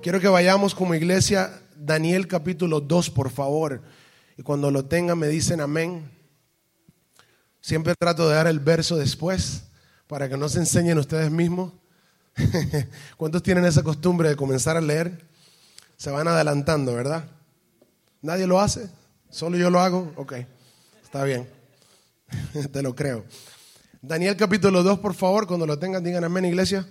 Quiero que vayamos como iglesia, Daniel capítulo 2, por favor. Y cuando lo tengan me dicen amén. Siempre trato de dar el verso después para que no se enseñen ustedes mismos. ¿Cuántos tienen esa costumbre de comenzar a leer? Se van adelantando, ¿verdad? ¿Nadie lo hace? ¿Solo yo lo hago? Ok, está bien. Te lo creo. Daniel capítulo 2, por favor, cuando lo tengan, digan amén, iglesia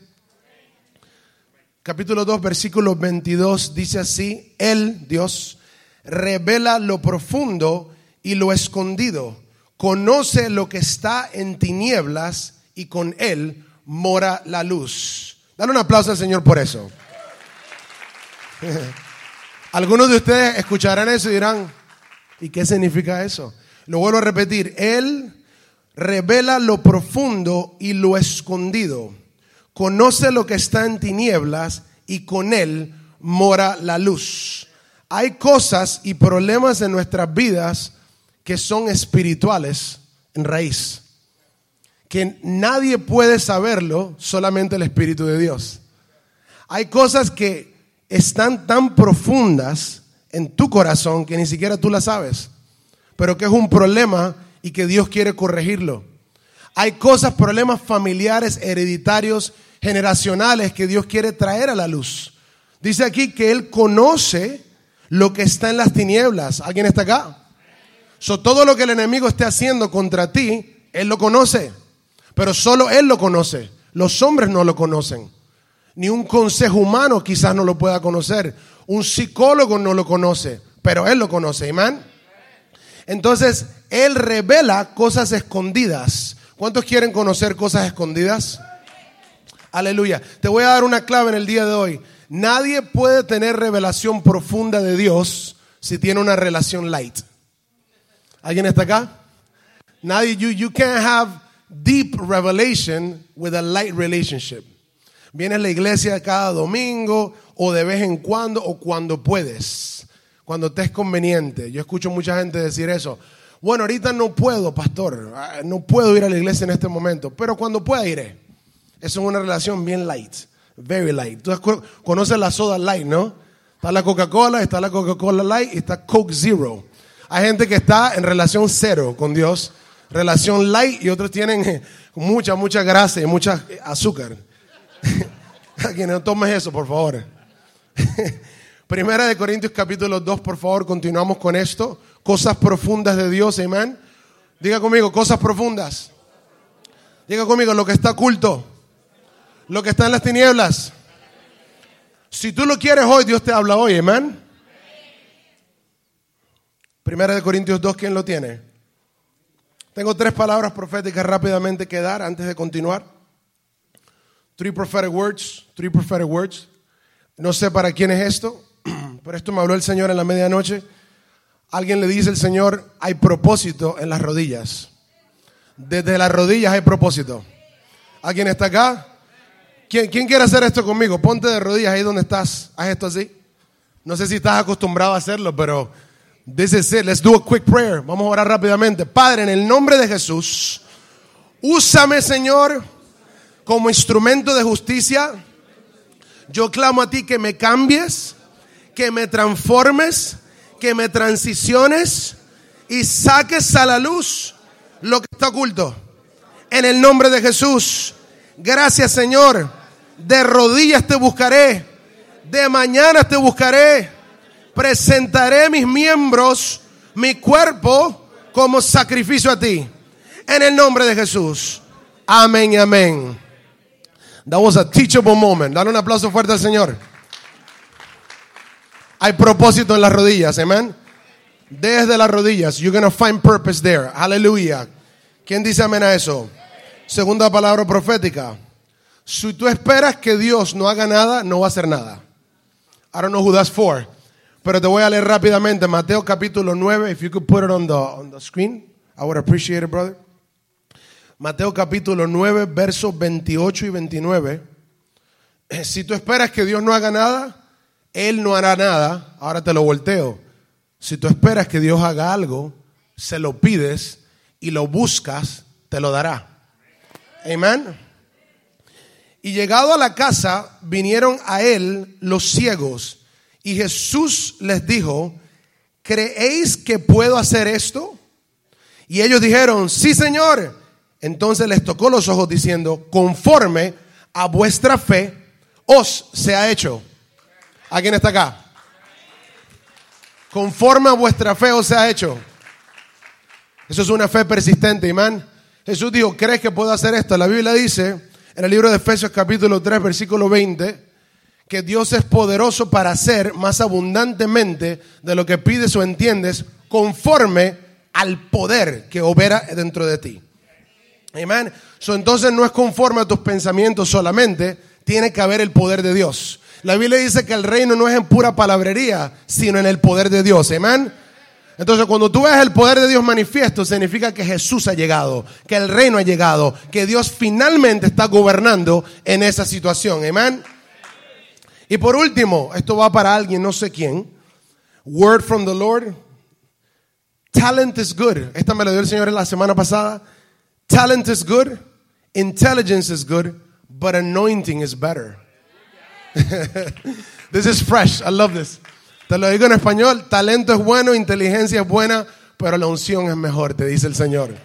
capítulo 2, versículo 22, dice así, Él, Dios, revela lo profundo y lo escondido, conoce lo que está en tinieblas y con Él mora la luz. Dale un aplauso al Señor por eso. Algunos de ustedes escucharán eso y dirán, ¿y qué significa eso? Lo vuelvo a repetir, Él revela lo profundo y lo escondido conoce lo que está en tinieblas y con él mora la luz. Hay cosas y problemas en nuestras vidas que son espirituales en raíz, que nadie puede saberlo, solamente el Espíritu de Dios. Hay cosas que están tan profundas en tu corazón que ni siquiera tú las sabes, pero que es un problema y que Dios quiere corregirlo. Hay cosas, problemas familiares, hereditarios, generacionales que Dios quiere traer a la luz. Dice aquí que Él conoce lo que está en las tinieblas. ¿Alguien está acá? Todo lo que el enemigo esté haciendo contra ti, Él lo conoce. Pero solo Él lo conoce. Los hombres no lo conocen. Ni un consejo humano quizás no lo pueda conocer. Un psicólogo no lo conoce. Pero Él lo conoce. Amén. Entonces, Él revela cosas escondidas. ¿Cuántos quieren conocer cosas escondidas? Aleluya. Te voy a dar una clave en el día de hoy. Nadie puede tener revelación profunda de Dios si tiene una relación light. ¿Alguien está acá? Nadie, you, you can't have deep revelation with a light relationship. Vienes a la iglesia cada domingo o de vez en cuando o cuando puedes, cuando te es conveniente. Yo escucho mucha gente decir eso. Bueno, ahorita no puedo, pastor, ah, no puedo ir a la iglesia en este momento, pero cuando pueda iré. Eso es una relación bien light, very light. Tú conoces la soda light, ¿no? Está la Coca-Cola, está la Coca-Cola light y está Coke Zero. Hay gente que está en relación cero con Dios, relación light y otros tienen mucha, mucha grasa y mucha azúcar. que no tomes eso, por favor. Primera de Corintios capítulo 2, por favor, continuamos con esto. Cosas profundas de Dios, amén. Diga conmigo, cosas profundas. Diga conmigo, lo que está oculto lo que está en las tinieblas. Si tú lo quieres hoy, Dios te habla hoy, amén. Primera de Corintios 2, ¿quién lo tiene? Tengo tres palabras proféticas rápidamente que dar antes de continuar. Three prophetic words, three prophetic words. No sé para quién es esto, pero esto me habló el Señor en la medianoche. Alguien le dice el Señor, hay propósito en las rodillas. Desde las rodillas hay propósito. ¿Alguien está acá? ¿Quién, quiere hacer esto conmigo? Ponte de rodillas ahí donde estás. Haz esto así. No sé si estás acostumbrado a hacerlo, pero this is. Let's do a quick prayer. Vamos a orar rápidamente. Padre, en el nombre de Jesús, úsame, Señor, como instrumento de justicia. Yo clamo a ti que me cambies, que me transformes, que me transiciones y saques a la luz lo que está oculto. En el nombre de Jesús. Gracias, Señor de rodillas te buscaré, de mañana te buscaré, presentaré mis miembros, mi cuerpo como sacrificio a ti. En el nombre de Jesús. Amén y amén. That was a teachable moment. Dale un aplauso fuerte al Señor. Hay propósito en las rodillas, amén. Desde las rodillas, you're to find purpose there. Aleluya. ¿Quién dice amén a eso? Segunda palabra profética. Si tú esperas que Dios no haga nada, no va a hacer nada. I don't know who that's for. Pero te voy a leer rápidamente Mateo capítulo 9. If you could put it on the, on the screen, I would appreciate it, brother. Mateo capítulo 9, versos 28 y 29. Eh, si tú esperas que Dios no haga nada, Él no hará nada. Ahora te lo volteo. Si tú esperas que Dios haga algo, se lo pides y lo buscas, te lo dará. Amén. Y llegado a la casa, vinieron a él los ciegos. Y Jesús les dijo, ¿creéis que puedo hacer esto? Y ellos dijeron, sí, Señor. Entonces les tocó los ojos diciendo, conforme a vuestra fe os se ha hecho. ¿A quién está acá? Conforme a vuestra fe os se ha hecho. Eso es una fe persistente, imán. Jesús dijo, ¿crees que puedo hacer esto? La Biblia dice en el libro de Efesios capítulo 3, versículo 20, que Dios es poderoso para hacer más abundantemente de lo que pides o entiendes conforme al poder que opera dentro de ti. Amén. So, entonces no es conforme a tus pensamientos solamente, tiene que haber el poder de Dios. La Biblia dice que el reino no es en pura palabrería, sino en el poder de Dios. Amén. Entonces, cuando tú ves el poder de Dios manifiesto, significa que Jesús ha llegado, que el reino ha llegado, que Dios finalmente está gobernando en esa situación. Amén. Y por último, esto va para alguien, no sé quién. Word from the Lord. Talent is good. Esta me la dio el Señor la semana pasada. Talent is good, intelligence is good, but anointing is better. this is fresh. I love this. Te lo digo en español, talento es bueno, inteligencia es buena, pero la unción es mejor, te dice el Señor.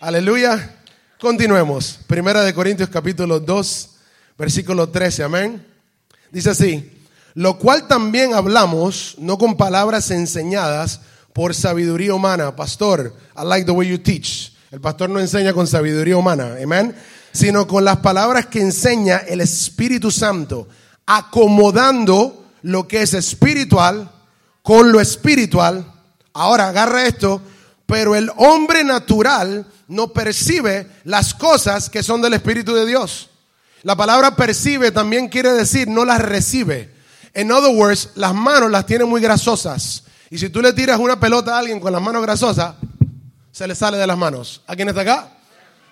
Aleluya. Continuemos. Primera de Corintios capítulo 2, versículo 13. Amén. Dice así, lo cual también hablamos, no con palabras enseñadas por sabiduría humana. Pastor, I like the way you teach. El pastor no enseña con sabiduría humana, amén, sino con las palabras que enseña el Espíritu Santo, acomodando lo que es espiritual con lo espiritual. Ahora, agarra esto, pero el hombre natural no percibe las cosas que son del Espíritu de Dios. La palabra percibe también quiere decir no las recibe. En other words, las manos las tiene muy grasosas. Y si tú le tiras una pelota a alguien con las manos grasosas, se le sale de las manos. ¿A quién está acá?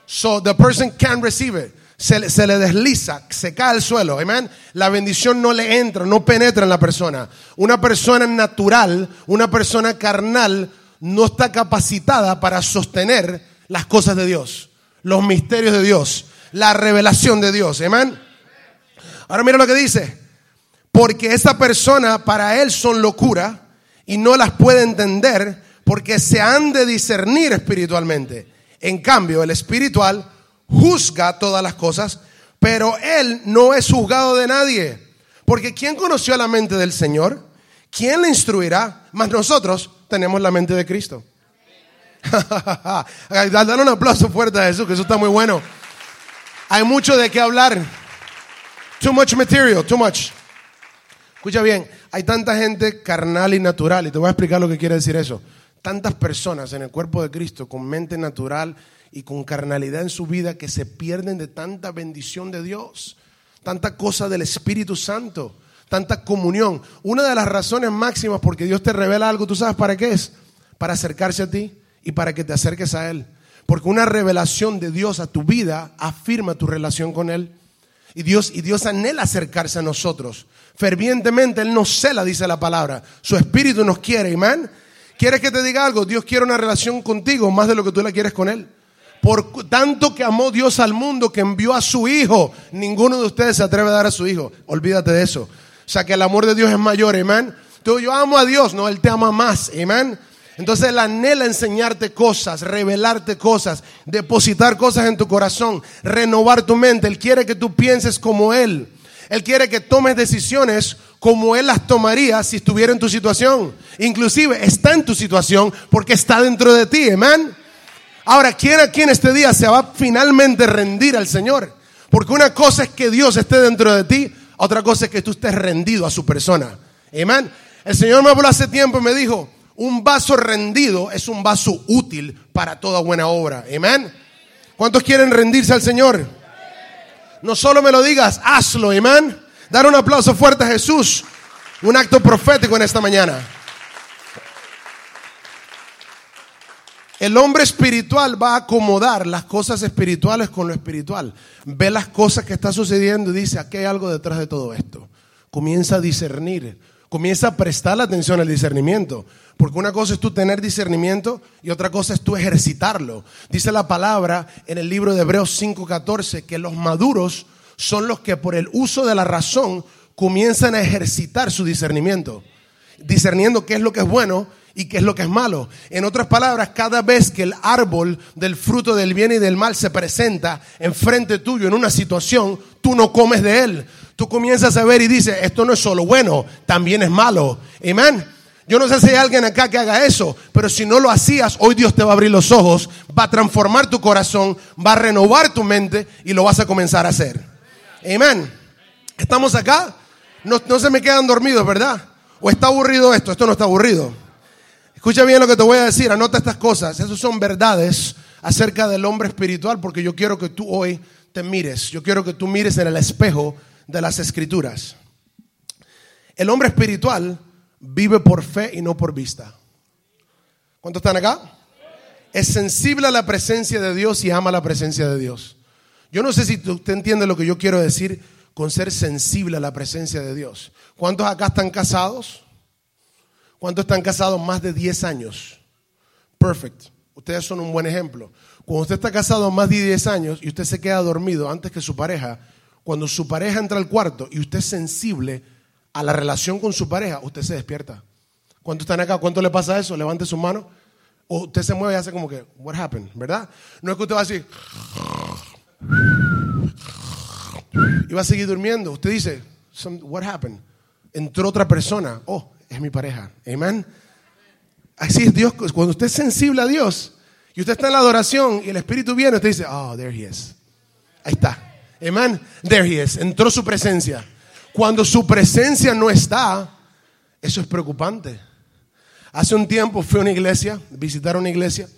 So the person can receive it. Se, le desliza, se cae al suelo. Amen. La bendición no le entra, no penetra en la persona. Una persona natural, una persona carnal, no está capacitada para sostener las cosas de Dios, los misterios de Dios, la revelación de Dios. Amén. Ahora mira lo que dice. Porque esa persona para él son locura y no las puede entender porque se han de discernir espiritualmente. En cambio, el espiritual juzga todas las cosas, pero él no es juzgado de nadie. Porque ¿quién conoció la mente del Señor? ¿Quién le instruirá? Mas nosotros tenemos la mente de Cristo. Dale un aplauso fuerte a Jesús, que eso está muy bueno. Hay mucho de qué hablar. Too much material, too much. Escucha bien, hay tanta gente carnal y natural, y te voy a explicar lo que quiere decir eso tantas personas en el cuerpo de Cristo con mente natural y con carnalidad en su vida que se pierden de tanta bendición de Dios, tanta cosa del Espíritu Santo, tanta comunión. Una de las razones máximas porque Dios te revela algo, ¿tú sabes para qué es? Para acercarse a ti y para que te acerques a Él. Porque una revelación de Dios a tu vida afirma tu relación con Él. Y Dios, y Dios anhela acercarse a nosotros. Fervientemente Él nos cela, dice la palabra. Su Espíritu nos quiere, amén. ¿Quieres que te diga algo? Dios quiere una relación contigo más de lo que tú la quieres con Él. Por tanto que amó Dios al mundo que envió a su Hijo. Ninguno de ustedes se atreve a dar a su Hijo. Olvídate de eso. O sea que el amor de Dios es mayor, amén. Tú, yo amo a Dios, no, Él te ama más, amén. Entonces Él anhela enseñarte cosas, revelarte cosas, depositar cosas en tu corazón, renovar tu mente. Él quiere que tú pienses como Él. Él quiere que tomes decisiones como Él las tomaría si estuviera en tu situación. Inclusive está en tu situación porque está dentro de ti, amén. Ahora, ¿quién aquí en este día se va a finalmente rendir al Señor? Porque una cosa es que Dios esté dentro de ti, otra cosa es que tú estés rendido a su persona. Amén. El Señor me habló hace tiempo y me dijo, un vaso rendido es un vaso útil para toda buena obra. Amén. ¿Cuántos quieren rendirse al Señor? No solo me lo digas, hazlo, amén. Dar un aplauso fuerte a Jesús. Un acto profético en esta mañana. El hombre espiritual va a acomodar las cosas espirituales con lo espiritual. Ve las cosas que está sucediendo y dice, aquí hay algo detrás de todo esto. Comienza a discernir, comienza a prestar la atención al discernimiento. Porque una cosa es tú tener discernimiento y otra cosa es tú ejercitarlo. Dice la palabra en el libro de Hebreos 5:14 que los maduros son los que por el uso de la razón comienzan a ejercitar su discernimiento, discerniendo qué es lo que es bueno y qué es lo que es malo. En otras palabras, cada vez que el árbol del fruto del bien y del mal se presenta enfrente tuyo en una situación, tú no comes de él. Tú comienzas a ver y dices, esto no es solo bueno, también es malo. Amén. Yo no sé si hay alguien acá que haga eso, pero si no lo hacías, hoy Dios te va a abrir los ojos, va a transformar tu corazón, va a renovar tu mente y lo vas a comenzar a hacer. Amén. ¿Estamos acá? No, no se me quedan dormidos, ¿verdad? ¿O está aburrido esto? Esto no está aburrido. Escucha bien lo que te voy a decir, anota estas cosas. Esas son verdades acerca del hombre espiritual porque yo quiero que tú hoy te mires. Yo quiero que tú mires en el espejo de las escrituras. El hombre espiritual vive por fe y no por vista. ¿Cuántos están acá? Es sensible a la presencia de Dios y ama la presencia de Dios. Yo no sé si usted entiende lo que yo quiero decir con ser sensible a la presencia de Dios. ¿Cuántos acá están casados? ¿Cuántos están casados más de 10 años? Perfect. Ustedes son un buen ejemplo. Cuando usted está casado más de 10 años y usted se queda dormido antes que su pareja, cuando su pareja entra al cuarto y usted es sensible a la relación con su pareja, usted se despierta. ¿Cuántos están acá? ¿Cuánto le pasa eso? Levante su mano. O usted se mueve y hace como que, what happened? ¿Verdad? No es que usted va a decir, y va a seguir durmiendo. Usted dice, what happened? Entró otra persona. Oh, es mi pareja. Amen. Así es Dios. Cuando usted es sensible a Dios y usted está en la adoración y el Espíritu viene, usted dice, oh, there he is. Ahí está. Amen. There he is. Entró su presencia. Cuando su presencia no está, eso es preocupante. Hace un tiempo fui a una iglesia, visitar una iglesia,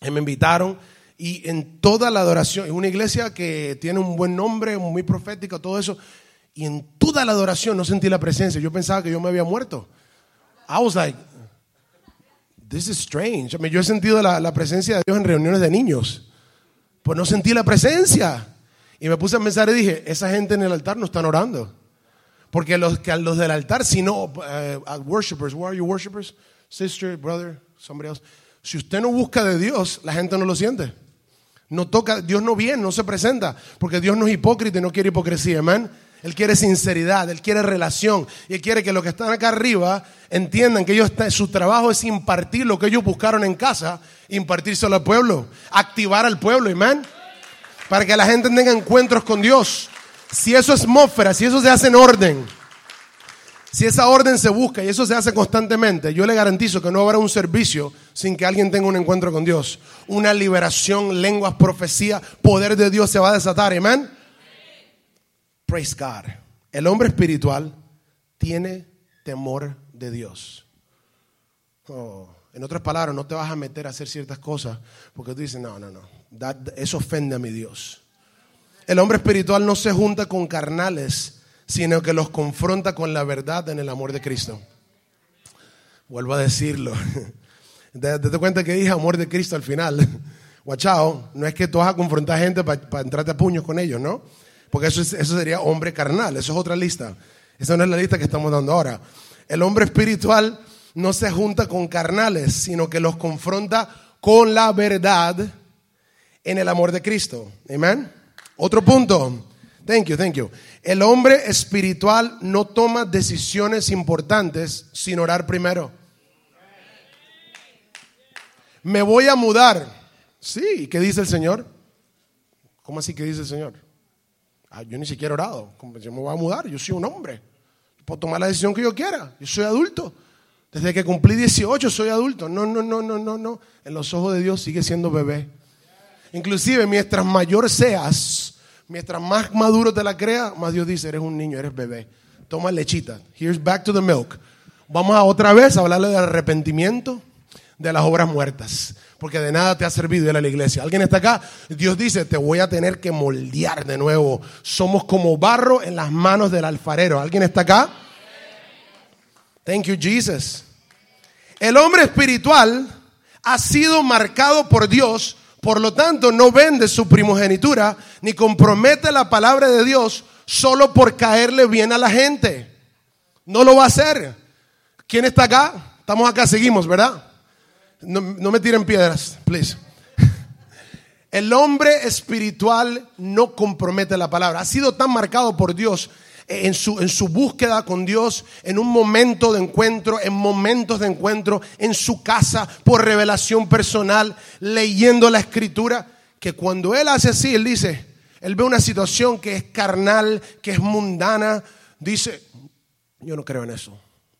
y me invitaron y en toda la adoración, es una iglesia que tiene un buen nombre, muy profético, todo eso, y en toda la adoración no sentí la presencia. Yo pensaba que yo me había muerto. I was like, this is strange. yo he sentido la, la presencia de Dios en reuniones de niños, pues no sentí la presencia. Y me puse a pensar y dije, esa gente en el altar no están orando. Porque los, que los del altar, si no, uh, worshipers, where are you worshipers? Sister, brother, somebody else. Si usted no busca de Dios, la gente no lo siente. No toca, Dios no viene, no se presenta, porque Dios no es hipócrita y no quiere hipocresía, amén. Él quiere sinceridad, Él quiere relación y Él quiere que los que están acá arriba entiendan que ellos, su trabajo es impartir lo que ellos buscaron en casa, impartírselo al pueblo, activar al pueblo, amén. Para que la gente tenga encuentros con Dios. Si eso es atmósfera, si eso se hace en orden, si esa orden se busca y eso se hace constantemente, yo le garantizo que no habrá un servicio sin que alguien tenga un encuentro con Dios. Una liberación, lenguas, profecía, poder de Dios se va a desatar. Amén. Praise God. El hombre espiritual tiene temor de Dios. Oh, en otras palabras, no te vas a meter a hacer ciertas cosas porque tú dices, no, no, no, eso ofende a mi Dios. El hombre espiritual no se junta con carnales, sino que los confronta con la verdad en el amor de Cristo. Vuelvo a decirlo. Date cuenta que dije amor de Cristo al final. Guachao, no es que tú vas a confrontar gente para entrarte a puños con ellos, ¿no? Porque eso, eso sería hombre carnal, eso es otra lista. Esa no es la lista que estamos dando ahora. El hombre espiritual no se junta con carnales, sino que los confronta con la verdad en el amor de Cristo. Amén. Otro punto. Thank you, thank you. El hombre espiritual no toma decisiones importantes sin orar primero. Me voy a mudar. Sí, ¿qué dice el Señor? ¿Cómo así que dice el Señor? Ah, yo ni siquiera he orado. Yo me voy a mudar, yo soy un hombre. Puedo tomar la decisión que yo quiera. Yo soy adulto. Desde que cumplí 18 soy adulto. No, no, no, no, no, no. En los ojos de Dios sigue siendo bebé. Inclusive, mientras mayor seas, mientras más maduro te la crea, más Dios dice, eres un niño, eres bebé. Toma lechita. Here's back to the milk. Vamos a otra vez a hablarle del arrepentimiento, de las obras muertas. Porque de nada te ha servido ir a la iglesia. ¿Alguien está acá? Dios dice, te voy a tener que moldear de nuevo. Somos como barro en las manos del alfarero. ¿Alguien está acá? Thank you, Jesus. El hombre espiritual ha sido marcado por Dios por lo tanto, no vende su primogenitura ni compromete la palabra de Dios solo por caerle bien a la gente. No lo va a hacer. ¿Quién está acá? Estamos acá, seguimos, ¿verdad? No, me tiren piedras, please. El hombre espiritual no compromete la palabra. Ha sido tan marcado por Dios en su, en su búsqueda con Dios, en un momento de encuentro, en momentos de encuentro, en su casa, por revelación personal, leyendo la escritura, que cuando él hace así, él dice, él ve una situación que es carnal, que es mundana, dice, yo no creo en eso.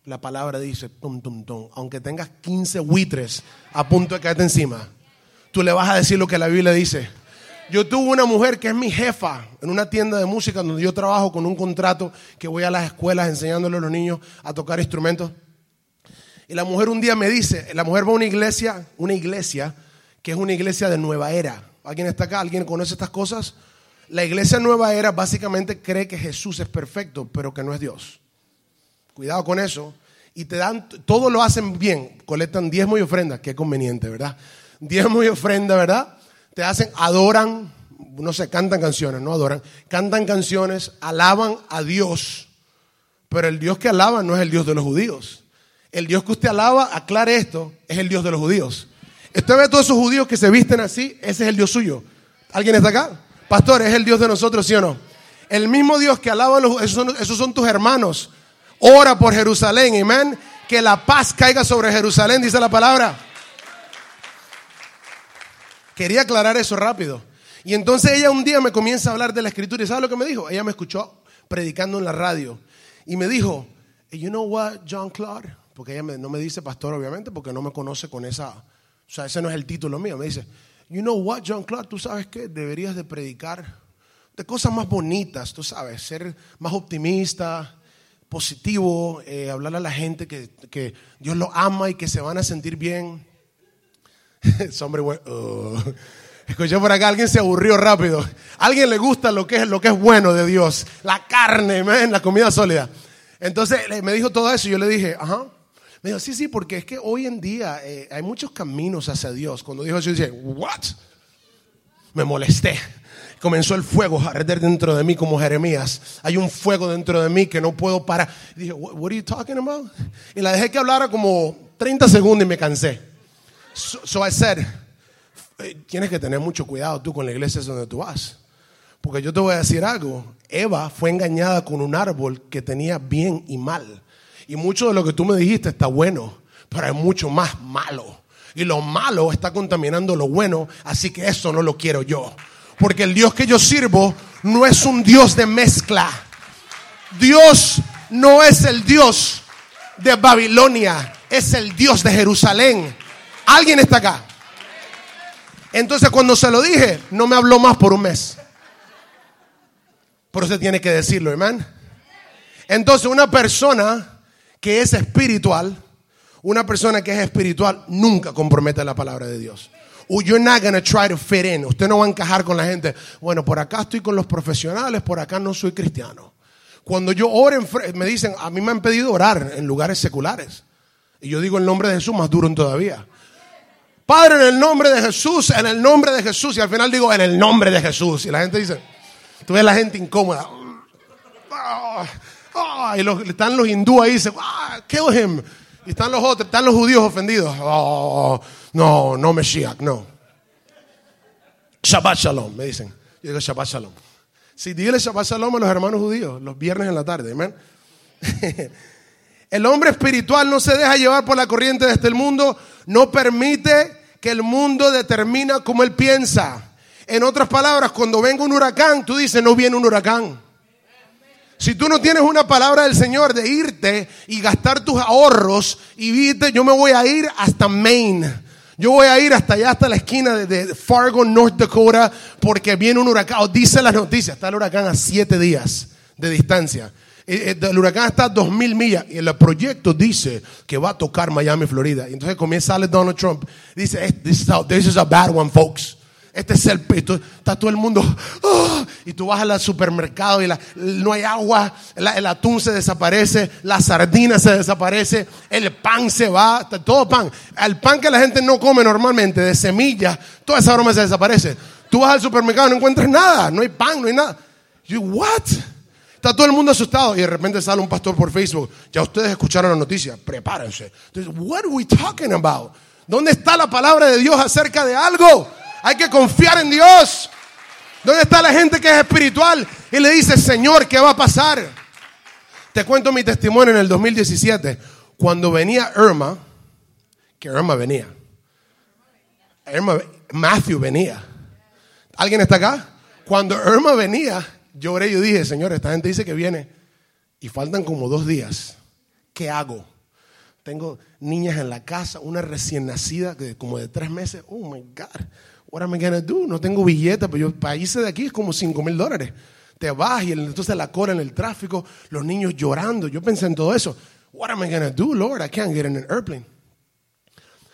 La palabra dice, tum, tum, tum, aunque tengas 15 buitres a punto de caerte encima, tú le vas a decir lo que la Biblia dice. Yo tuve una mujer que es mi jefa en una tienda de música donde yo trabajo con un contrato que voy a las escuelas enseñándole a los niños a tocar instrumentos. Y la mujer un día me dice, la mujer va a una iglesia, una iglesia que es una iglesia de nueva era. ¿Alguien está acá? ¿Alguien conoce estas cosas? La iglesia nueva era básicamente cree que Jesús es perfecto, pero que no es Dios. Cuidado con eso. Y te dan, todo lo hacen bien. Colectan diezmo y ofrenda, qué conveniente, ¿verdad? Diezmo y ofrenda, ¿verdad? te hacen, adoran, no sé, cantan canciones, no adoran, cantan canciones, alaban a Dios, pero el Dios que alaban no es el Dios de los judíos. El Dios que usted alaba, aclare esto, es el Dios de los judíos. Usted ve a todos esos judíos que se visten así, ese es el Dios suyo. ¿Alguien está acá? Pastor, es el Dios de nosotros, ¿sí o no? El mismo Dios que alaba a los esos son, esos son tus hermanos. Ora por Jerusalén, amén. Que la paz caiga sobre Jerusalén, dice la palabra. Quería aclarar eso rápido. Y entonces ella un día me comienza a hablar de la escritura. ¿Y sabe lo que me dijo? Ella me escuchó predicando en la radio. Y me dijo, you know what, John Claude? Porque ella no me dice pastor, obviamente, porque no me conoce con esa... O sea, ese no es el título mío. Me dice, you know what, John Claude? Tú sabes que deberías de predicar de cosas más bonitas, tú sabes, ser más optimista, positivo, eh, hablar a la gente que, que Dios lo ama y que se van a sentir bien. Hombre, uh. Escuché por acá, alguien se aburrió rápido. Alguien le gusta lo que es, lo que es bueno de Dios. La carne, la comida sólida. Entonces me dijo todo eso y yo le dije, ajá. Me dijo, sí, sí, porque es que hoy en día eh, hay muchos caminos hacia Dios. Cuando dijo eso, yo dije, what? Me molesté. Comenzó el fuego a arder dentro de mí como Jeremías. Hay un fuego dentro de mí que no puedo parar. Y dije, what, what are you talking about? Y la dejé que hablara como 30 segundos y me cansé. So, I said, eh, tienes que tener mucho cuidado tú con la iglesia donde tú vas. Porque yo te voy a decir algo. Eva fue engañada con un árbol que tenía bien y mal. Y mucho de lo que tú me dijiste está bueno, pero hay mucho más malo. Y lo malo está contaminando lo bueno, así que eso no lo quiero yo. Porque el Dios que yo sirvo no es un Dios de mezcla. Dios no es el Dios de Babilonia, es el Dios de Jerusalén. ¿Alguien está acá? Entonces cuando se lo dije, no me habló más por un mes. Por eso tiene que decirlo, hermano. Entonces una persona que es espiritual, una persona que es espiritual nunca compromete la palabra de Dios. You're not gonna try to fit in. Usted no va a encajar con la gente. Bueno, por acá estoy con los profesionales, por acá no soy cristiano. Cuando yo oro, me dicen, a mí me han pedido orar en lugares seculares. Y yo digo el nombre de Jesús más duro todavía. Padre, en el nombre de Jesús, en el nombre de Jesús. Y al final digo, en el nombre de Jesús. Y la gente dice, tú ves la gente incómoda. y están los hindúes ahí dicen, ah, kill him. Y están los otros, están los judíos ofendidos. Oh, no, no Mesías, no. Shabbat Shalom, me dicen. Yo digo Shabbat Shalom. Si sí, dile Shabbat Shalom a los hermanos judíos, los viernes en la tarde, amén. El hombre espiritual no se deja llevar por la corriente de este mundo, no permite que el mundo determina cómo él piensa. En otras palabras, cuando venga un huracán, tú dices, no viene un huracán. Si tú no tienes una palabra del Señor de irte y gastar tus ahorros y yo me voy a ir hasta Maine. Yo voy a ir hasta allá, hasta la esquina de, Fargo, North Dakota, porque viene un huracán. O dice las noticias, está el huracán a siete días de distancia. Eh, eh, el huracán está a 2.000 millas y el proyecto dice que va a tocar Miami, Florida. Y entonces comienza a Donald Trump. Dice, this is, a, bad one, folks. Este es el pito. Está todo el mundo. Oh, y tú vas al supermercado y no hay agua. el atún se desaparece. La sardina se desaparece. El pan se va. Todo pan. El pan que la gente no come normalmente, de semillas, toda esa broma se desaparece. Tú vas al supermercado y no encuentras nada. No hay pan, no hay nada. You, what? Está todo el mundo asustado y de repente sale un pastor por Facebook. Ya ustedes escucharon la noticia, prepárense. Entonces, what are we talking about? ¿Dónde está la palabra de Dios acerca de algo? Hay que confiar en Dios. ¿Dónde está la gente que es espiritual y le dice, Señor, ¿qué va a pasar? Te cuento mi testimonio en el 2017. Cuando venía Irma, que Irma venía. Irma, Matthew venía. ¿Alguien está acá? Cuando Irma venía, lloré y dije, Señor, esta gente dice que viene y faltan como dos días. ¿Qué hago? Tengo niñas en la casa, una recién nacida como de tres meses. Oh my God, what am I gonna do? No tengo billete, pero yo para de aquí es como cinco mil dólares. Te vas y entonces la cola en el tráfico, los niños llorando. Yo pensé en todo eso. What am I gonna do, Lord? I can't get in an airplane.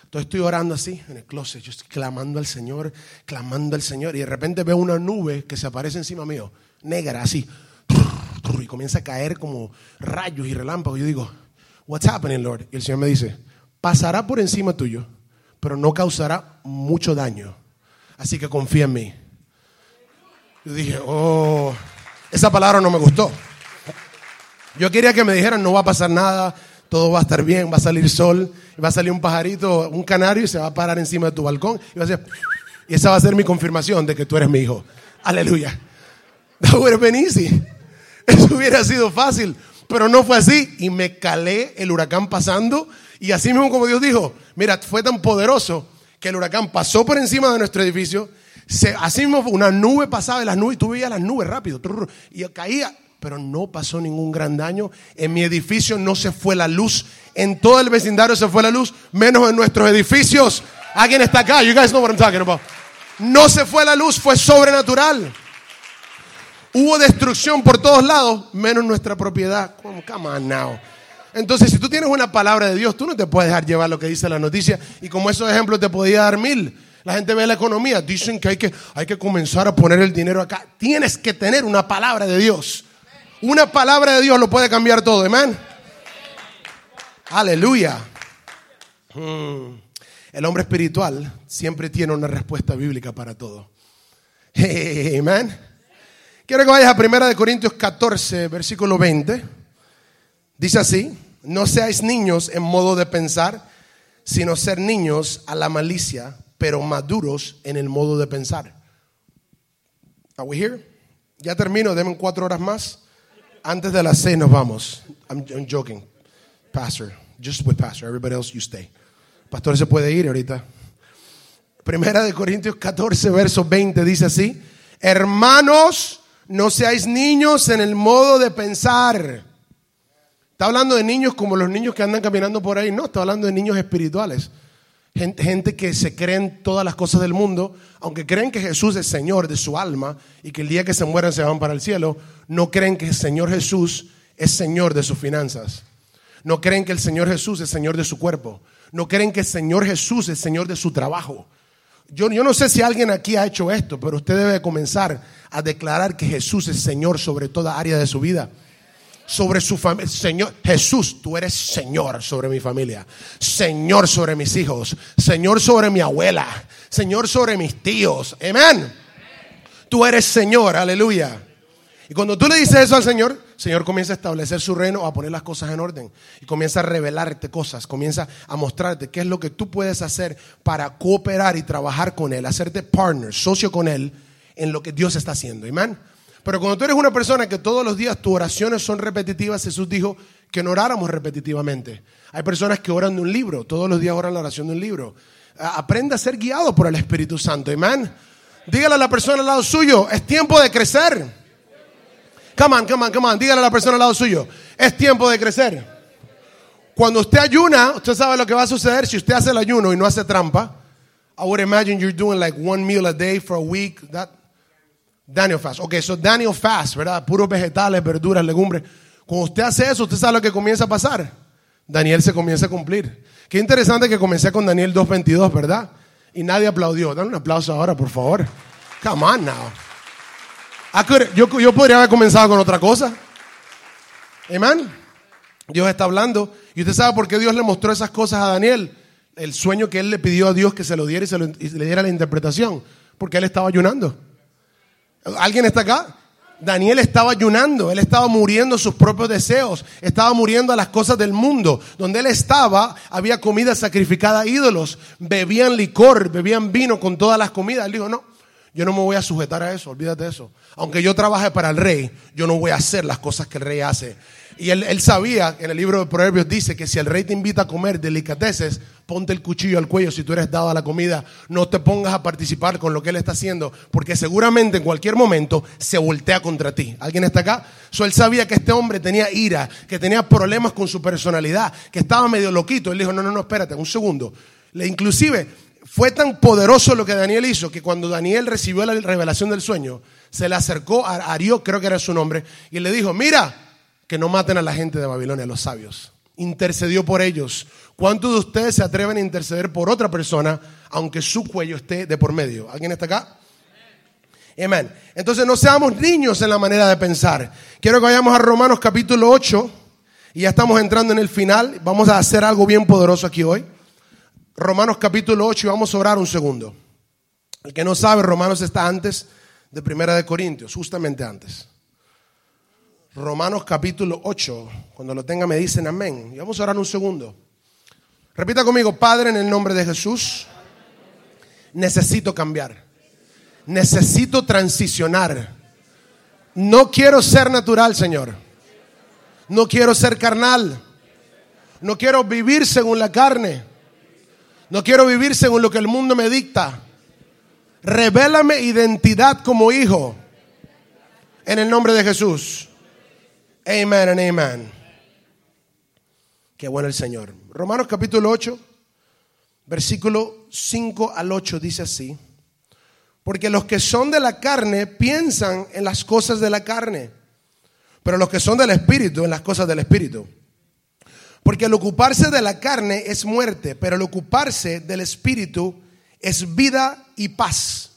Entonces estoy orando así en el closet, yo estoy clamando al Señor, clamando al Señor, y de repente veo una nube que se aparece encima mío, negra, así, y comienza a caer como rayos y relámpagos. Yo digo, What's happening, Lord? Y el Señor me dice, pasará por encima tuyo, pero no causará mucho daño. Así que confía en mí. Yo dije, oh, esa palabra no me gustó. Yo quería que me dijeran, no va a pasar nada, todo va a estar bien, va a salir sol, va a salir un pajarito, un canario y se va a parar encima de tu balcón. Y, va a ser, y esa va a ser mi confirmación de que tú eres mi hijo. Aleluya. That would have been easy. Eso hubiera sido fácil. Pero no fue así y me calé el huracán pasando y así mismo como Dios dijo, mira, fue tan poderoso que el huracán pasó por encima de nuestro edificio, se, así mismo una nube pasaba de las nubes y tú veías las nubes rápido y caía, pero no pasó ningún gran daño. En mi edificio no se fue la luz, en todo el vecindario se fue la luz, menos en nuestros edificios. ¿Alguien está acá? You guys know what I'm talking about. No se fue la luz, fue sobrenatural. Hubo destrucción por todos lados, menos nuestra propiedad. Come on now. Entonces, si tú tienes una palabra de Dios, tú no te puedes dejar llevar lo que dice la noticia. Y como esos ejemplos te podía dar mil. La gente ve la economía, dicen que hay, que hay que comenzar a poner el dinero acá. Tienes que tener una palabra de Dios. Una palabra de Dios lo puede cambiar todo, amén. Aleluya. Hmm. El hombre espiritual siempre tiene una respuesta bíblica para todo. Amén. Quiero que vayas a 1 Corintios 14, versículo 20. Dice así, no seáis niños en modo de pensar, sino ser niños a la malicia, pero maduros en el modo de pensar. Are we here? Ya termino, denme cuatro horas más. Antes de las seis nos vamos. I'm, joking. Pastor, just with Pastor. Everybody else, you stay. Pastor se puede ir ahorita. Primera de Corintios 14, verso 20 dice así, hermanos, no seáis niños en el modo de pensar. Está hablando de niños como los niños que andan caminando por ahí. No, está hablando de niños espirituales. Gente, que se creen todas las cosas del mundo, aunque creen que Jesús es Señor de su alma y que el día que se mueran se van para el cielo, no creen que el Señor Jesús es Señor de sus finanzas. No creen que el Señor Jesús es Señor de su cuerpo. No creen que el Señor Jesús es Señor de su trabajo. Yo, yo, no sé si alguien aquí ha hecho esto, pero usted debe comenzar a declarar que Jesús es Señor sobre toda área de su vida. Sobre su familia. Señor, Jesús, tú eres Señor sobre mi familia. Señor sobre mis hijos. Señor sobre mi abuela. Señor sobre mis tíos. Amén. Tú eres Señor, aleluya. Y cuando tú le dices eso al Señor, Señor comienza a establecer su reino, a poner las cosas en orden. Y comienza a revelarte cosas, comienza a mostrarte qué es lo que tú puedes hacer para cooperar y trabajar con Él, hacerte partner, socio con Él en lo que Dios está haciendo. Amén. Pero cuando tú eres una persona que todos los días tus oraciones son repetitivas, Jesús dijo que no oráramos repetitivamente. Hay personas que oran de un libro, todos los días oran la oración de un libro. Aprende a ser guiado por el Espíritu Santo. Amén. Dígale a la persona al lado suyo, es tiempo de crecer. Come on, come on, come on. Dígale a la persona al lado suyo. Es tiempo de crecer. Cuando usted ayuna, usted sabe lo que va a suceder si usted hace el ayuno y no hace trampa. I would imagine you're doing like one meal a day for a week. That Daniel fast. Okay, so Daniel fast, ¿verdad? Puros vegetales, verduras, legumbres. Cuando usted hace eso, usted sabe lo que comienza a pasar. Daniel se comienza a cumplir. Qué interesante que comencé con Daniel 2.22, ¿verdad? Y nadie aplaudió. Dan un aplauso ahora, por favor. Come on now. Ah, yo, yo podría haber comenzado con otra cosa. Amén. Dios está hablando. Y usted sabe por qué Dios le mostró esas cosas a Daniel. El sueño que él le pidió a Dios que se lo diera y, se le diera la interpretación. Porque él estaba ayunando. ¿Alguien está acá? Daniel estaba ayunando, él estaba muriendo sus propios deseos, estaba muriendo a las cosas del mundo. Donde él estaba, había comida sacrificada a ídolos, bebían licor, bebían vino con todas las comidas. Él dijo, no, yo no me voy a sujetar a eso, olvídate de eso. Aunque yo trabaje para el rey, yo no voy a hacer las cosas que el rey hace. Y él, sabía, en el libro de Proverbios dice que si el rey te invita a comer delicateces, ponte el cuchillo al cuello si tú eres dado a la comida, no te pongas a participar con lo que él está haciendo, porque seguramente en cualquier momento se voltea contra ti. ¿Alguien está acá? So, él sabía que este hombre tenía ira, que tenía problemas con su personalidad, que estaba medio loquito. Él dijo, no, no, no, espérate, un segundo. Le, inclusive, fue tan poderoso lo que Daniel hizo que cuando Daniel recibió la revelación del sueño, se le acercó a Arió, creo que era su nombre, y le dijo, mira, que no maten a la gente de Babilonia, los sabios. Intercedió por ellos. ¿Cuántos de ustedes se atreven a interceder por otra persona, aunque su cuello esté de por medio? ¿Alguien está acá? Amén. Entonces no seamos niños en la manera de pensar. Quiero que vayamos a Romanos capítulo 8 y ya estamos entrando en el final. Vamos a hacer algo bien poderoso aquí hoy. Romanos capítulo 8 y vamos a orar un segundo. El que no sabe, Romanos está antes de Primera de Corintios, justamente antes. Romanos capítulo 8. Cuando lo tenga me dicen amén. Y vamos a orar un segundo. Repita conmigo, Padre, en el nombre de Jesús, necesito cambiar. Necesito transicionar. No quiero ser natural, Señor. No quiero ser carnal. No quiero vivir según la carne. No quiero vivir según lo que el mundo me dicta. Revélame identidad como hijo. En el nombre de Jesús. Amén and amen. Qué bueno el Señor. Romanos capítulo 8, versículo 5 al 8 dice así. Porque los que son de la carne piensan en las cosas de la carne, pero los que son del Espíritu en las cosas del Espíritu. Porque el ocuparse de la carne es muerte, pero el ocuparse del Espíritu es vida y paz.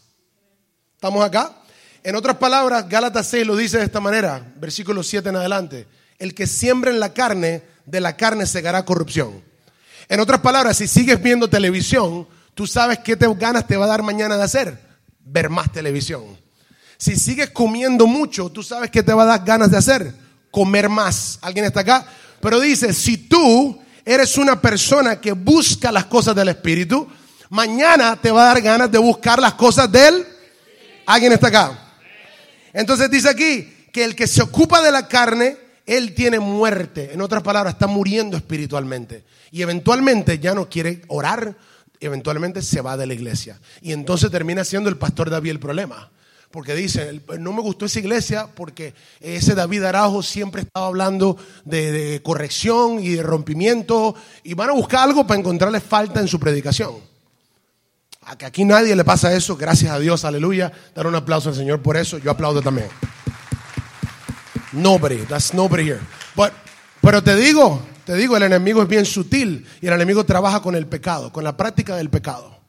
¿Estamos acá? En otras palabras, Gálatas 6 lo dice de esta manera, versículo 7 en adelante. El que siembra en la carne, de la carne segará corrupción. En otras palabras, si sigues viendo televisión, tú sabes qué te ganas te va a dar mañana de hacer. Ver más televisión. Si sigues comiendo mucho, tú sabes qué te va a dar ganas de hacer. Comer más. ¿Alguien está acá? Pero dice, si tú eres una persona que busca las cosas del Espíritu, mañana te va a dar ganas de buscar las cosas del... ¿Alguien está acá? Entonces dice aquí que el que se ocupa de la carne, él tiene muerte. En otras palabras, está muriendo espiritualmente. Y eventualmente ya no quiere orar, eventualmente se va de la iglesia. Y entonces termina siendo el pastor David el problema. Porque dice, no me gustó esa iglesia porque ese David Arajo siempre estaba hablando de, de corrección y de rompimiento y van a buscar algo para encontrarle falta en su predicación. A que aquí nadie le pasa eso, gracias a Dios, aleluya. Dar un aplauso al Señor por eso, yo aplaudo también. Nobody, that's nobody here. pero te digo, te digo, el enemigo es bien sutil y el enemigo trabaja con el pecado, con la práctica del pecado.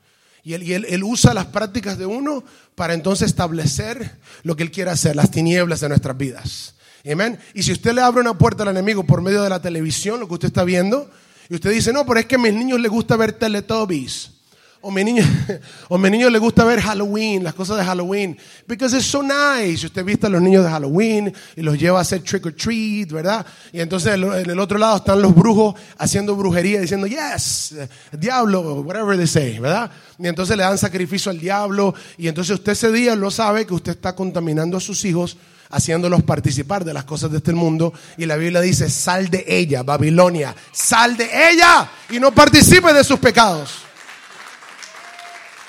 Y, él, y él, usa las prácticas de uno para entonces establecer lo que él quiere hacer, las tinieblas de nuestras vidas. Amén. Y si usted le abre una puerta al enemigo por medio de la televisión, lo que usted está viendo, y usted dice, no, pero es que a mis niños les gusta ver Teletubbies. O mi niño, o mi niño le gusta ver Halloween, las cosas de Halloween. Because it's so nice. Usted viste a los niños de Halloween y los lleva a hacer trick or treat, ¿verdad? Y entonces en el otro lado están los brujos haciendo brujería diciendo, yes, diablo, whatever they say, ¿verdad? Y entonces le dan sacrificio al diablo. Y entonces usted ese día lo sabe que usted está contaminando a sus hijos haciéndolos participar de las cosas de este mundo. Y la Biblia dice, sal de ella, Babilonia, sal de ella y no participe de sus pecados.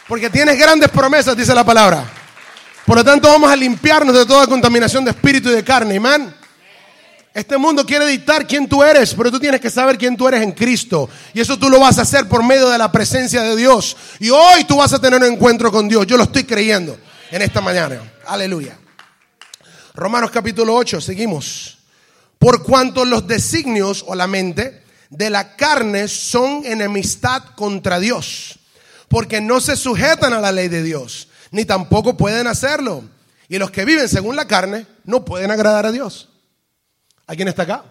Porque tienes grandes promesas, dice la palabra. Por lo tanto, vamos a limpiarnos de toda contaminación de espíritu y de carne. Amén. Este mundo quiere dictar quién tú eres, pero tú tienes que saber quién tú eres en Cristo. Y eso tú lo vas a hacer por medio de la presencia de Dios. Y hoy tú vas a tener un encuentro con Dios. Yo lo estoy creyendo en esta mañana. Aleluya. Romanos capítulo 8, seguimos. Por cuanto los designios o la mente de la carne son enemistad contra Dios porque no se sujetan a la ley de Dios, ni tampoco pueden hacerlo. Y los que viven según la carne no pueden agradar a Dios. ¿A quién está acá?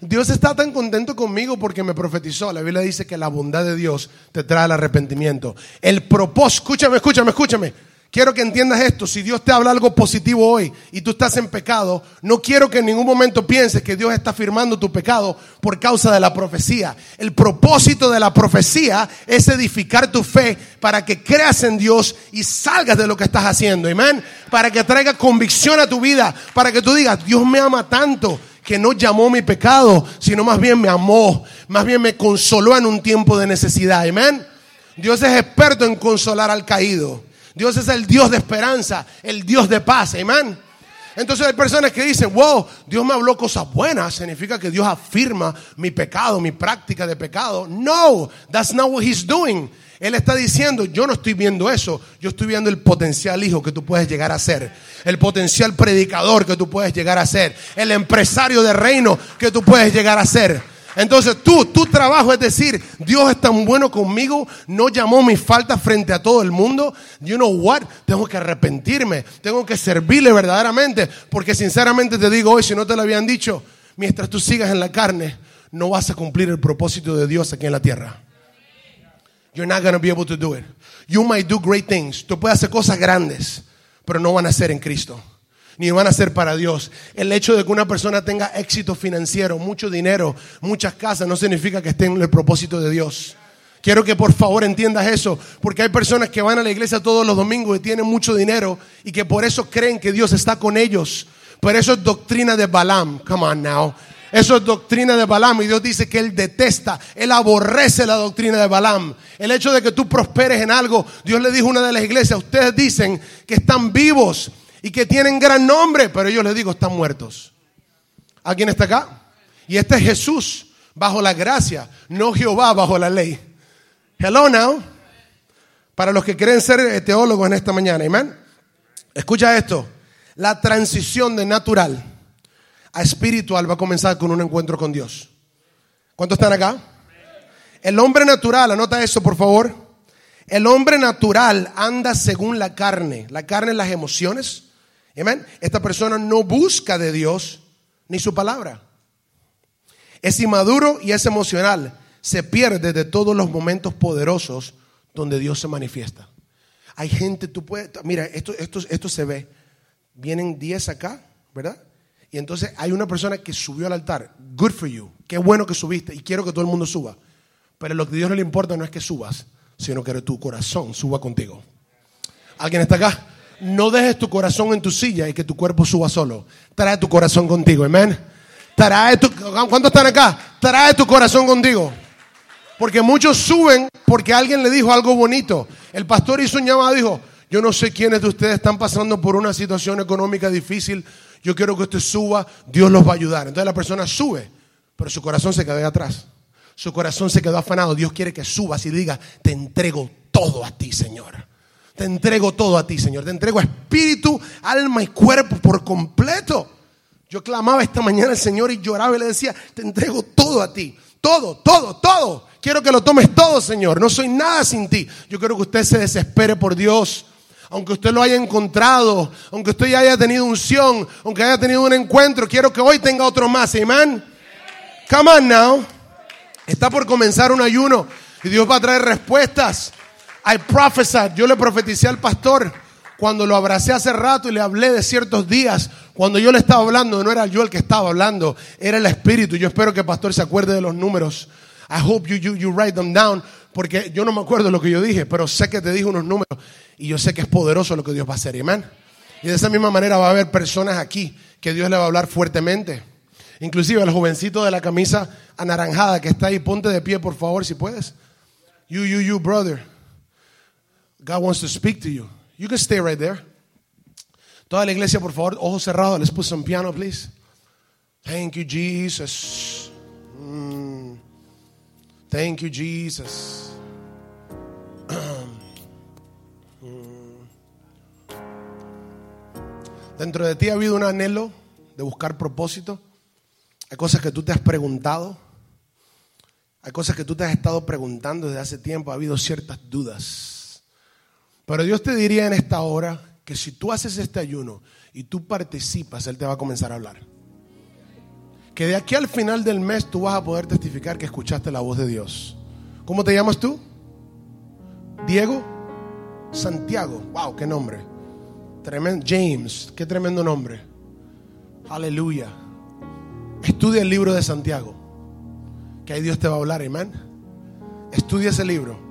Dios está tan contento conmigo porque me profetizó. La Biblia dice que la bondad de Dios te trae el arrepentimiento. El propósito, escúchame, escúchame, escúchame. Quiero que entiendas esto. Si Dios te habla algo positivo hoy y tú estás en pecado, no quiero que en ningún momento pienses que Dios está firmando tu pecado por causa de la profecía. El propósito de la profecía es edificar tu fe para que creas en Dios y salgas de lo que estás haciendo. Amén. Para que traiga convicción a tu vida. Para que tú digas, Dios me ama tanto que no llamó mi pecado, sino más bien me amó. Más bien me consoló en un tiempo de necesidad. Amén. Dios es experto en consolar al caído. Dios es el Dios de esperanza, el Dios de paz, amén. Entonces hay personas que dicen, wow, Dios me habló cosas buenas, significa que Dios afirma mi pecado, mi práctica de pecado. No, that's not what he's doing. Él está diciendo, yo no estoy viendo eso, yo estoy viendo el potencial hijo que tú puedes llegar a ser, el potencial predicador que tú puedes llegar a ser, el empresario de reino que tú puedes llegar a ser. Entonces tú, tu trabajo es decir, Dios es tan bueno conmigo, no llamó mi falta frente a todo el mundo. You know what? Tengo que arrepentirme, tengo que servirle verdaderamente, porque sinceramente te digo hoy, si no te lo habían dicho, mientras tú sigas en la carne, no vas a cumplir el propósito de Dios aquí en la tierra. You're not going to be able to do it. You might do great things. Tú puedes hacer cosas grandes, pero no van a ser en Cristo ni van a ser para Dios. El hecho de que una persona tenga éxito financiero, mucho dinero, muchas casas, no significa que esté en el propósito de Dios. Quiero que por favor entiendas eso, porque hay personas que van a la iglesia todos los domingos y tienen mucho dinero y que por eso creen que Dios está con ellos. Pero eso es doctrina de Balaam. Come on now. Eso es doctrina de Balaam y Dios dice que Él detesta, Él aborrece la doctrina de Balaam. El hecho de que tú prosperes en algo, Dios le dijo a una de las iglesias, ustedes dicen que están vivos y que tienen gran nombre, pero yo les digo, están muertos. ¿Alguien está acá? Y este es Jesús bajo la gracia, no Jehová bajo la ley. Hello now. Para los que quieren ser eh, teólogos en esta mañana, amén. Escucha esto. La transición de natural a espiritual va a comenzar con un encuentro con Dios. ¿Cuántos están acá? El hombre natural, anota eso por favor. El hombre natural anda según la carne. La carne las emociones, esta persona no busca de Dios ni su palabra. Es inmaduro y es emocional. Se pierde de todos los momentos poderosos donde Dios se manifiesta. Hay gente, tú puedes, mira, esto, esto, esto se ve. Vienen 10 acá, ¿verdad? Y entonces hay una persona que subió al altar. Good for you. Qué bueno que subiste y quiero que todo el mundo suba. Pero lo que a Dios no le importa no es que subas, sino que tu corazón suba contigo. ¿Alguien está acá? No dejes tu corazón en tu silla y que tu cuerpo suba solo. Trae tu corazón contigo, amén. Trae tu, ¿Cuántos están acá? Trae tu corazón contigo. Porque muchos suben porque alguien le dijo algo bonito. El pastor hizo un llamado y dijo, yo no sé quiénes de ustedes están pasando por una situación económica difícil. Yo quiero que usted suba, Dios los va a ayudar. Entonces la persona sube, pero su corazón se quedó atrás. Su corazón se quedó afanado. Dios quiere que subas y diga, te entrego todo a ti, Señor. Te entrego todo a ti, Señor. Te entrego espíritu, alma y cuerpo por completo. Yo clamaba esta mañana al Señor y lloraba y le decía, te entrego todo a ti. Todo, todo, todo. Quiero que lo tomes todo, Señor. No soy nada sin ti. Yo quiero que usted se desespere por Dios. Aunque usted lo haya encontrado, aunque usted ya haya tenido unción, aunque haya tenido un encuentro, quiero que hoy tenga otro más. Amén. Come on now. Está por comenzar un ayuno y Dios va a traer respuestas. I prophesied. Yo le profeticé al pastor cuando lo abracé hace rato y le hablé de ciertos días. Cuando yo le estaba hablando, no era yo el que estaba hablando, era el Espíritu. Yo espero que el pastor se acuerde de los números. I hope you, you, you write them down. Porque yo no me acuerdo lo que yo dije, pero sé que te dije unos números. Y yo sé que es poderoso lo que Dios va a hacer. Amén. Y de esa misma manera va a haber personas aquí que Dios le va a hablar fuertemente. Inclusive el jovencito de la camisa anaranjada que está ahí, ponte de pie por favor si puedes. You, you, you, brother. God wants to speak to you. You can stay right there. Toda la iglesia, por favor, ojos cerrados. Let's put some piano, please. Thank you, Jesus. Mm. Thank you, Jesus. Mm. Dentro de ti ha habido un anhelo de buscar propósito. Hay cosas que tú te has preguntado. Hay cosas que tú te has estado preguntando desde hace tiempo. Ha habido ciertas dudas. Pero Dios te diría en esta hora que si tú haces este ayuno y tú participas, Él te va a comenzar a hablar. Que de aquí al final del mes tú vas a poder testificar que escuchaste la voz de Dios. ¿Cómo te llamas tú? Diego. Santiago. Wow, qué nombre. James, qué tremendo nombre. Aleluya. Estudia el libro de Santiago. Que ahí Dios te va a hablar, amén. Estudia ese libro.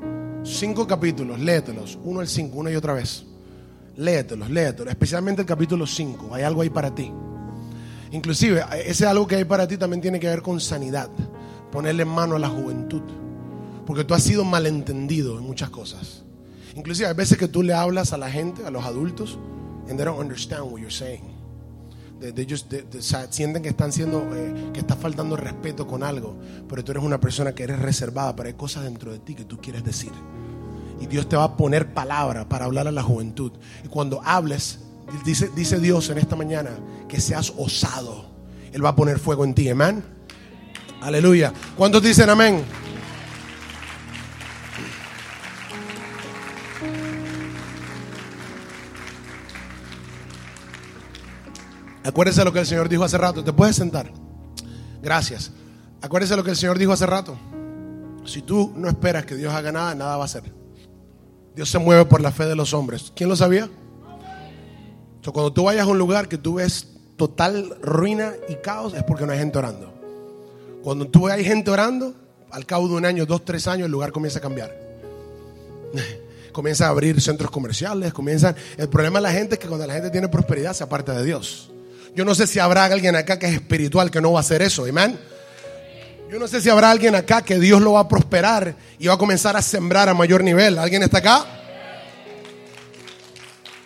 Cinco capítulos, léetelos. Uno al cinco, una y otra vez. Léetelos, léetelos. Especialmente el capítulo 5. Hay algo ahí para ti. Inclusive, ese algo que hay para ti también tiene que ver con sanidad. Ponerle mano a la juventud. Porque tú has sido malentendido en muchas cosas. Inclusive hay veces que tú le hablas a la gente, a los adultos, and they don't understand what you're saying. They, just, sienten que están siendo, eh, que está faltando respeto con algo, pero tú eres una persona que eres reservada, pero hay cosas dentro de ti que tú quieres decir. Y Dios te va a poner palabra para hablar a la juventud. Y cuando hables, dice, dice Dios en esta mañana que seas osado. Él va a poner fuego en ti, amén. Aleluya. ¿Cuántos dicen amén? Acuérdese lo que el Señor dijo hace rato. ¿Te puedes sentar? Gracias. Acuérdese lo que el Señor dijo hace rato. Si tú no esperas que Dios haga nada, nada va a hacer. Dios se mueve por la fe de los hombres. ¿Quién lo sabía? Entonces, cuando tú vayas a un lugar que tú ves total ruina y caos, es porque no hay gente orando. Cuando tú hay gente orando, al cabo de un año, dos, tres años, el lugar comienza a cambiar. comienza a abrir centros comerciales, comienzan. El problema de la gente es que cuando la gente tiene prosperidad se aparta de Dios. Yo no sé si habrá alguien acá que es espiritual que no va a hacer eso, amén. Yo no sé si habrá alguien acá que Dios lo va a prosperar y va a comenzar a sembrar a mayor nivel. ¿Alguien está acá?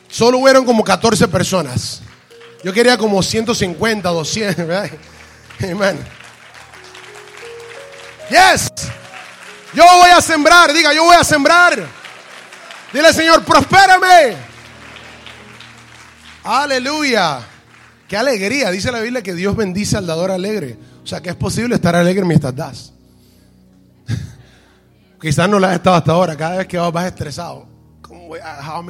Solo hubieron como 14 personas. Yo quería como 150, 200, ¿verdad? Amén. Yes. Yo voy a sembrar, diga, yo voy a sembrar. Dile, Señor, prospérame. Aleluya. Qué alegría. Dice la Biblia que Dios bendice al dador alegre. O sea que es posible estar alegre mientras das. Quizás no lo has estado hasta ahora. Cada vez que vas, estresado. ¿Cómo voy a, how am?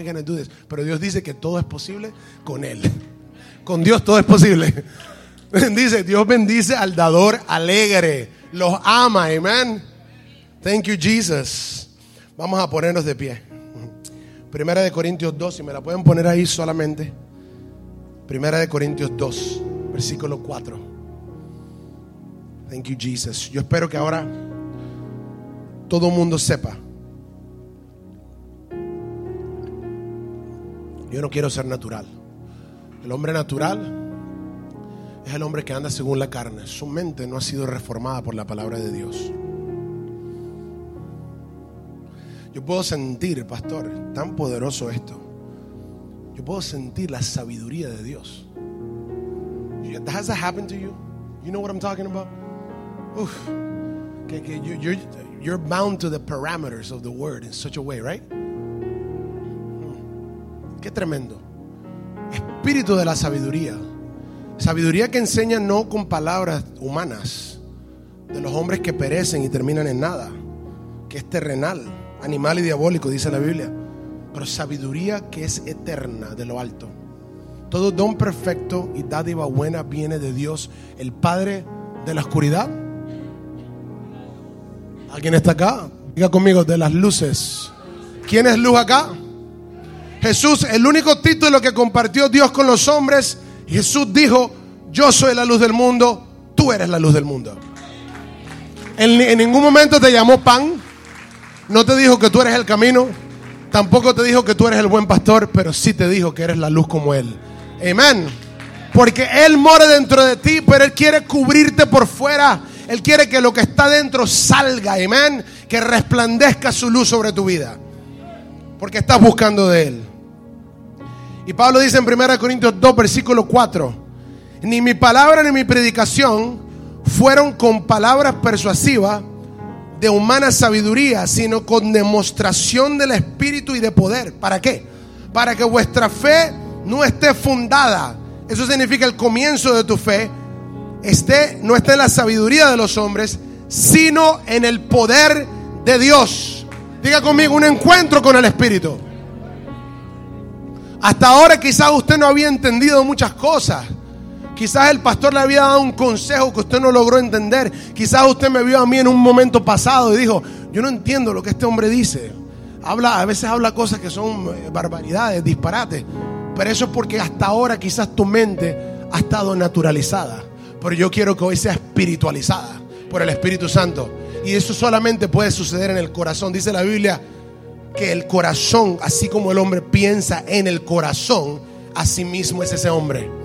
Pero Dios dice que todo es posible con Él. Con Dios todo es posible. Dice, Dios bendice al dador alegre. Los ama, amén. Thank you, Jesus. Vamos a ponernos de pie. Primera de Corintios 2, si me la pueden poner ahí solamente. Primera de Corintios 2, versículo 4. Thank you, Jesus. Yo espero que ahora todo el mundo sepa. Yo no quiero ser natural. El hombre natural es el hombre que anda según la carne. Su mente no ha sido reformada por la palabra de Dios. Yo puedo sentir, pastor, tan poderoso esto yo puedo sentir la sabiduría de Dios. Has that happened to you? You know what I'm talking about? Uf. Que, que you, you're, you're bound to the parameters of the word in such a way, right? Hmm. Qué tremendo. Espíritu de la sabiduría. Sabiduría que enseña no con palabras humanas, de los hombres que perecen y terminan en nada, que es terrenal, animal y diabólico, dice la Biblia pero sabiduría que es eterna de lo alto. Todo don perfecto y dádiva buena viene de Dios, el Padre de la oscuridad. ¿Alguien está acá? Diga conmigo, de las luces. ¿Quién es luz acá? Jesús, el único título que compartió Dios con los hombres, Jesús dijo, yo soy la luz del mundo, tú eres la luz del mundo. En, en ningún momento te llamó pan, no te dijo que tú eres el camino, Tampoco te dijo que tú eres el buen pastor, pero sí te dijo que eres la luz como Él. Amén. Porque Él mora dentro de ti, pero Él quiere cubrirte por fuera. Él quiere que lo que está dentro salga. Amén. Que resplandezca su luz sobre tu vida. Porque estás buscando de Él. Y Pablo dice en 1 Corintios 2, versículo 4. Ni mi palabra ni mi predicación fueron con palabras persuasivas de humana sabiduría, sino con demostración del Espíritu y de poder. ¿Para qué? Para que vuestra fe no esté fundada. Eso significa el comienzo de tu fe. Esté, no esté en la sabiduría de los hombres, sino en el poder de Dios. Diga conmigo, un encuentro con el Espíritu. Hasta ahora quizás usted no había entendido muchas cosas. Quizás el pastor le había dado un consejo que usted no logró entender. Quizás usted me vio a mí en un momento pasado y dijo, yo no entiendo lo que este hombre dice. habla, a veces habla cosas que son eh, barbaridades, disparates. Pero eso es porque hasta ahora quizás tu mente ha estado naturalizada. Pero yo quiero que hoy sea espiritualizada por el Espíritu Santo. Y eso solamente puede suceder en el corazón. Dice la Biblia que el corazón, así como el hombre piensa en el corazón, así mismo es ese hombre.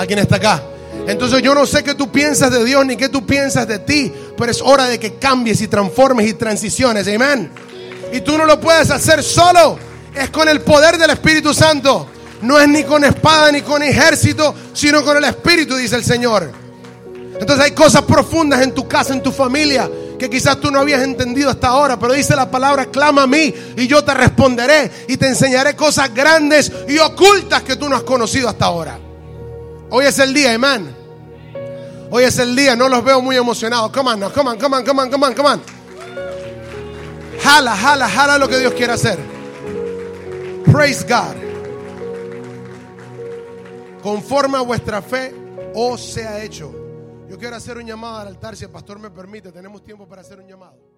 ¿Alguien está acá? Entonces yo no sé qué tú piensas de Dios ni qué tú piensas de ti, pero es hora de que cambies y transformes y transiciones. Amén. Y tú no lo puedes hacer solo, es con el poder del Espíritu Santo. No es ni con espada ni con ejército, sino con el Espíritu, dice el Señor. Entonces hay cosas profundas en tu casa, en tu familia, que quizás tú no habías entendido hasta ahora, pero dice la palabra, clama a mí y yo te responderé y te enseñaré cosas grandes y ocultas que tú no has conocido hasta ahora. Hoy es el día, amén. Hoy es el día, no los veo muy emocionados. Come on, come on, come on, come on, come on, come on. Jala, jala, jala lo que Dios quiere hacer. Praise God. Conforme a vuestra fe, os sea hecho. Yo quiero hacer un llamado al altar, si el pastor me permite, tenemos tiempo para hacer un llamado.